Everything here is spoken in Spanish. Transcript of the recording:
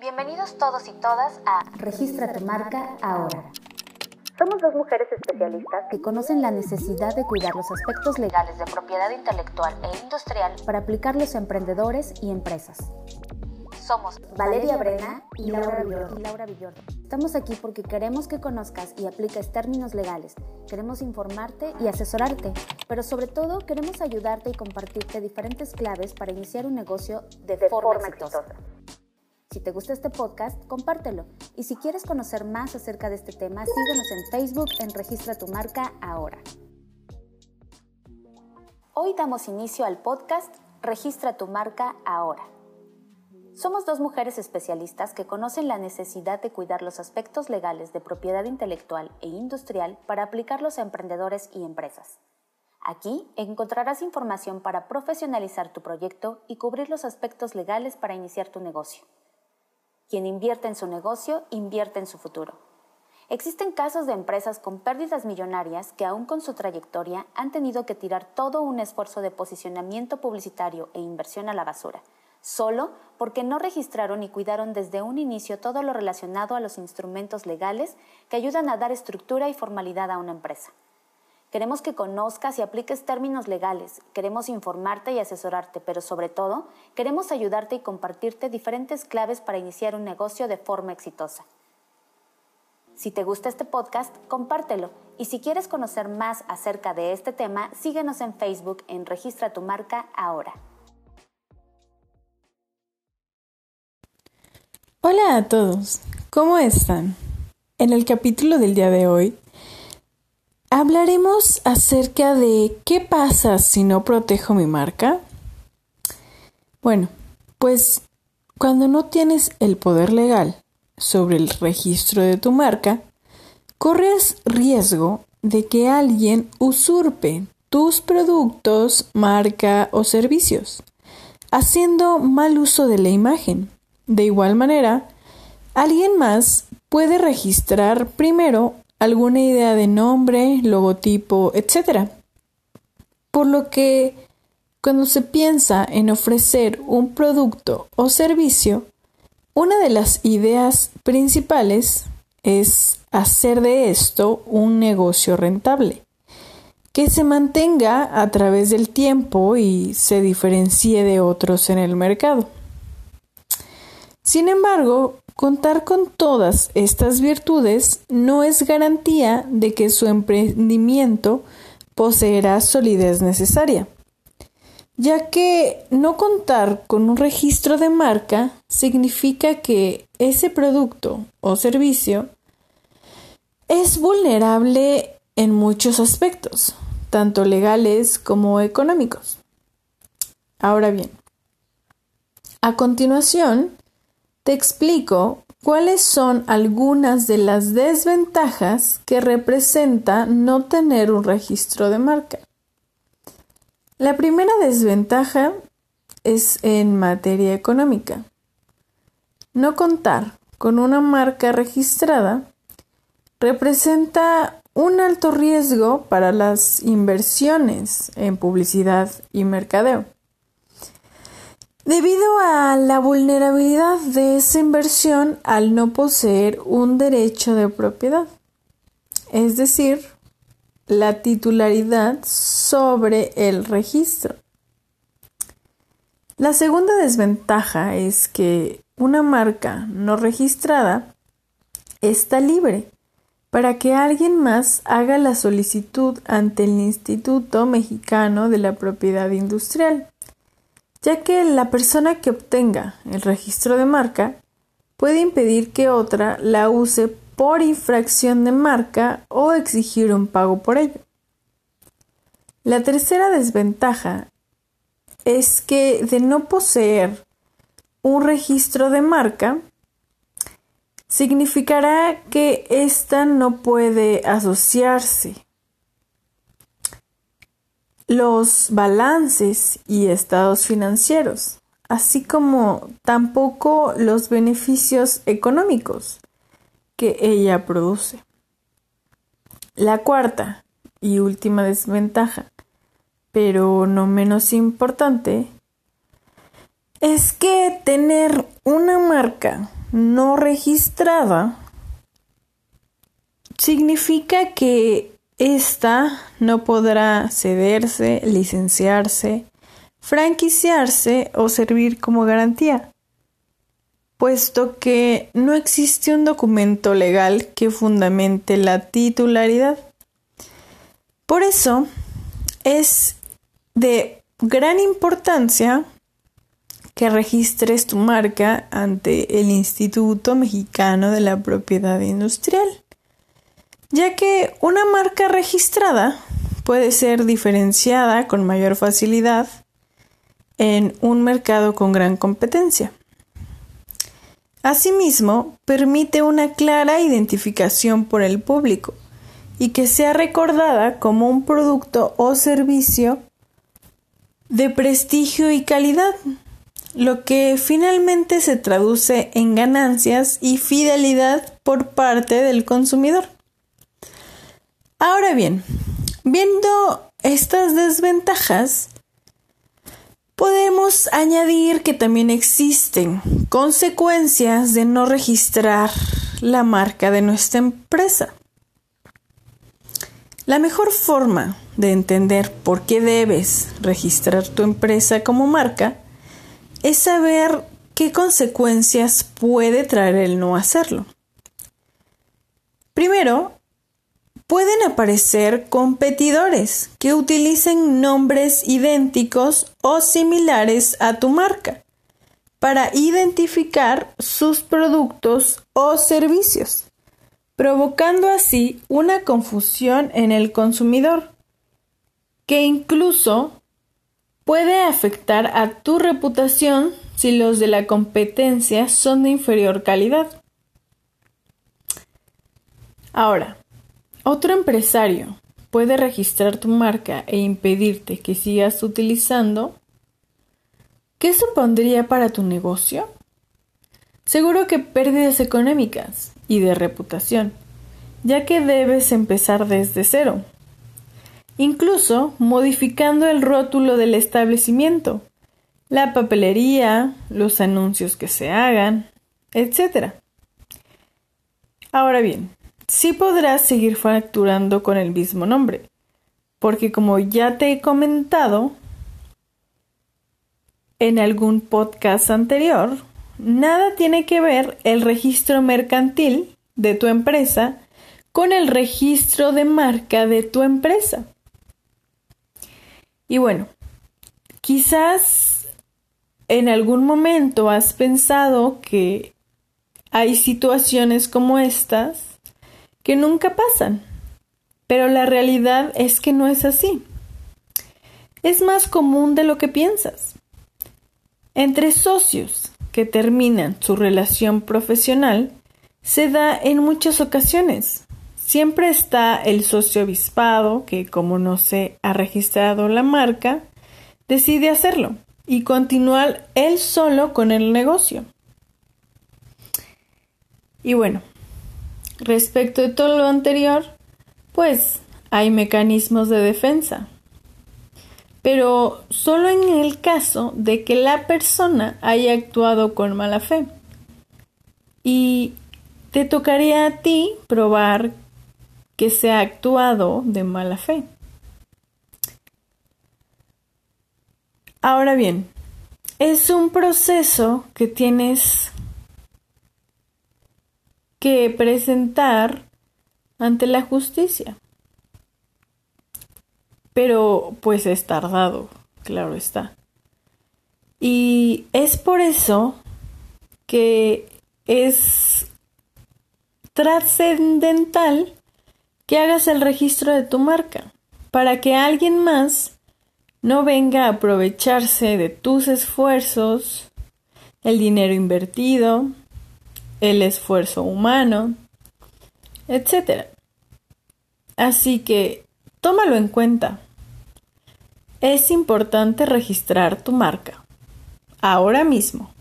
Bienvenidos todos y todas a Registra tu marca ahora. Somos dos mujeres especialistas que conocen la necesidad de cuidar los aspectos legales de propiedad intelectual e industrial para aplicarlos a emprendedores y empresas. Somos Valeria Brena y Laura Villordo. Estamos aquí porque queremos que conozcas y apliques términos legales, queremos informarte y asesorarte, pero sobre todo queremos ayudarte y compartirte diferentes claves para iniciar un negocio de, forma, exitosa. Si te gusta este podcast, compártelo. Y si quieres conocer más acerca de este tema, síguenos en Facebook en Registra tu marca ahora. Hoy damos inicio al podcast Registra tu marca ahora. Somos dos mujeres especialistas que conocen la necesidad de cuidar los aspectos legales de propiedad intelectual e industrial para aplicarlos a emprendedores y empresas. Aquí encontrarás información para profesionalizar tu proyecto y cubrir los aspectos legales para iniciar tu negocio. Quien invierte en su negocio, invierte en su futuro. Existen casos de empresas con pérdidas millonarias que aún con su trayectoria han tenido que tirar todo un esfuerzo de posicionamiento publicitario e inversión a la basura solo porque no registraron y cuidaron desde un inicio todo lo relacionado a los instrumentos legales que ayudan a dar estructura y formalidad a una empresa. Queremos que conozcas y apliques términos legales, queremos informarte y asesorarte, pero sobre todo queremos ayudarte y compartirte diferentes claves para iniciar un negocio de forma exitosa. Si te gusta este podcast, compártelo y si quieres conocer más acerca de este tema, síguenos en Facebook en Registra tu marca ahora. Hola a todos, ¿cómo están? En el capítulo del día de hoy hablaremos acerca de qué pasa si no protejo mi marca. Bueno, pues cuando no tienes el poder legal sobre el registro de tu marca, corres riesgo de que alguien usurpe tus productos, marca o servicios, haciendo mal uso de la imagen de igual manera, alguien más puede registrar primero alguna idea de nombre, logotipo, etc. Por lo que cuando se piensa en ofrecer un producto o servicio, una de las ideas principales es hacer de esto un negocio rentable, que se mantenga a través del tiempo y se diferencie de otros en el mercado. Sin embargo, contar con todas estas virtudes no es garantía de que su emprendimiento poseerá solidez necesaria, ya que no contar con un registro de marca significa que ese producto o servicio es vulnerable en muchos aspectos, tanto legales como económicos. Ahora bien, a continuación, te explico cuáles son algunas de las desventajas que representa no tener un registro de marca. La primera desventaja es en materia económica. No contar con una marca registrada representa un alto riesgo para las inversiones en publicidad y mercadeo. Debido a la vulnerabilidad de esa inversión al no poseer un derecho de propiedad, es decir, la titularidad sobre el registro. La segunda desventaja es que una marca no registrada está libre para que alguien más haga la solicitud ante el Instituto Mexicano de la Propiedad Industrial ya que la persona que obtenga el registro de marca puede impedir que otra la use por infracción de marca o exigir un pago por ello. La tercera desventaja es que de no poseer un registro de marca, significará que ésta no puede asociarse los balances y estados financieros, así como tampoco los beneficios económicos que ella produce. La cuarta y última desventaja, pero no menos importante, es que tener una marca no registrada significa que ésta no podrá cederse, licenciarse, franquiciarse o servir como garantía, puesto que no existe un documento legal que fundamente la titularidad. Por eso es de gran importancia que registres tu marca ante el Instituto Mexicano de la Propiedad Industrial, ya que una marca registrada puede ser diferenciada con mayor facilidad en un mercado con gran competencia. Asimismo, permite una clara identificación por el público y que sea recordada como un producto o servicio de prestigio y calidad, lo que finalmente se traduce en ganancias y fidelidad por parte del consumidor. Ahora bien, viendo estas desventajas, podemos añadir que también existen consecuencias de no registrar la marca de nuestra empresa. La mejor forma de entender por qué debes registrar tu empresa como marca es saber qué consecuencias puede traer el no hacerlo. Primero, pueden aparecer competidores que utilicen nombres idénticos o similares a tu marca para identificar sus productos o servicios, provocando así una confusión en el consumidor, que incluso puede afectar a tu reputación si los de la competencia son de inferior calidad. Ahora, otro empresario puede registrar tu marca e impedirte que sigas utilizando. ¿Qué supondría para tu negocio? Seguro que pérdidas económicas y de reputación, ya que debes empezar desde cero incluso modificando el rótulo del establecimiento, la papelería, los anuncios que se hagan, etc. Ahora bien, sí podrás seguir facturando con el mismo nombre, porque como ya te he comentado en algún podcast anterior, nada tiene que ver el registro mercantil de tu empresa con el registro de marca de tu empresa. Y bueno, quizás en algún momento has pensado que hay situaciones como estas que nunca pasan, pero la realidad es que no es así. Es más común de lo que piensas. Entre socios que terminan su relación profesional, se da en muchas ocasiones. Siempre está el socio avispado que, como no se ha registrado la marca, decide hacerlo y continuar él solo con el negocio. Y bueno, respecto de todo lo anterior, pues hay mecanismos de defensa, pero solo en el caso de que la persona haya actuado con mala fe. Y te tocaría a ti probar que se ha actuado de mala fe. Ahora bien, es un proceso que tienes que presentar ante la justicia. Pero pues es tardado, claro está. Y es por eso que es trascendental que hagas el registro de tu marca para que alguien más no venga a aprovecharse de tus esfuerzos, el dinero invertido, el esfuerzo humano, etc. Así que tómalo en cuenta. Es importante registrar tu marca ahora mismo.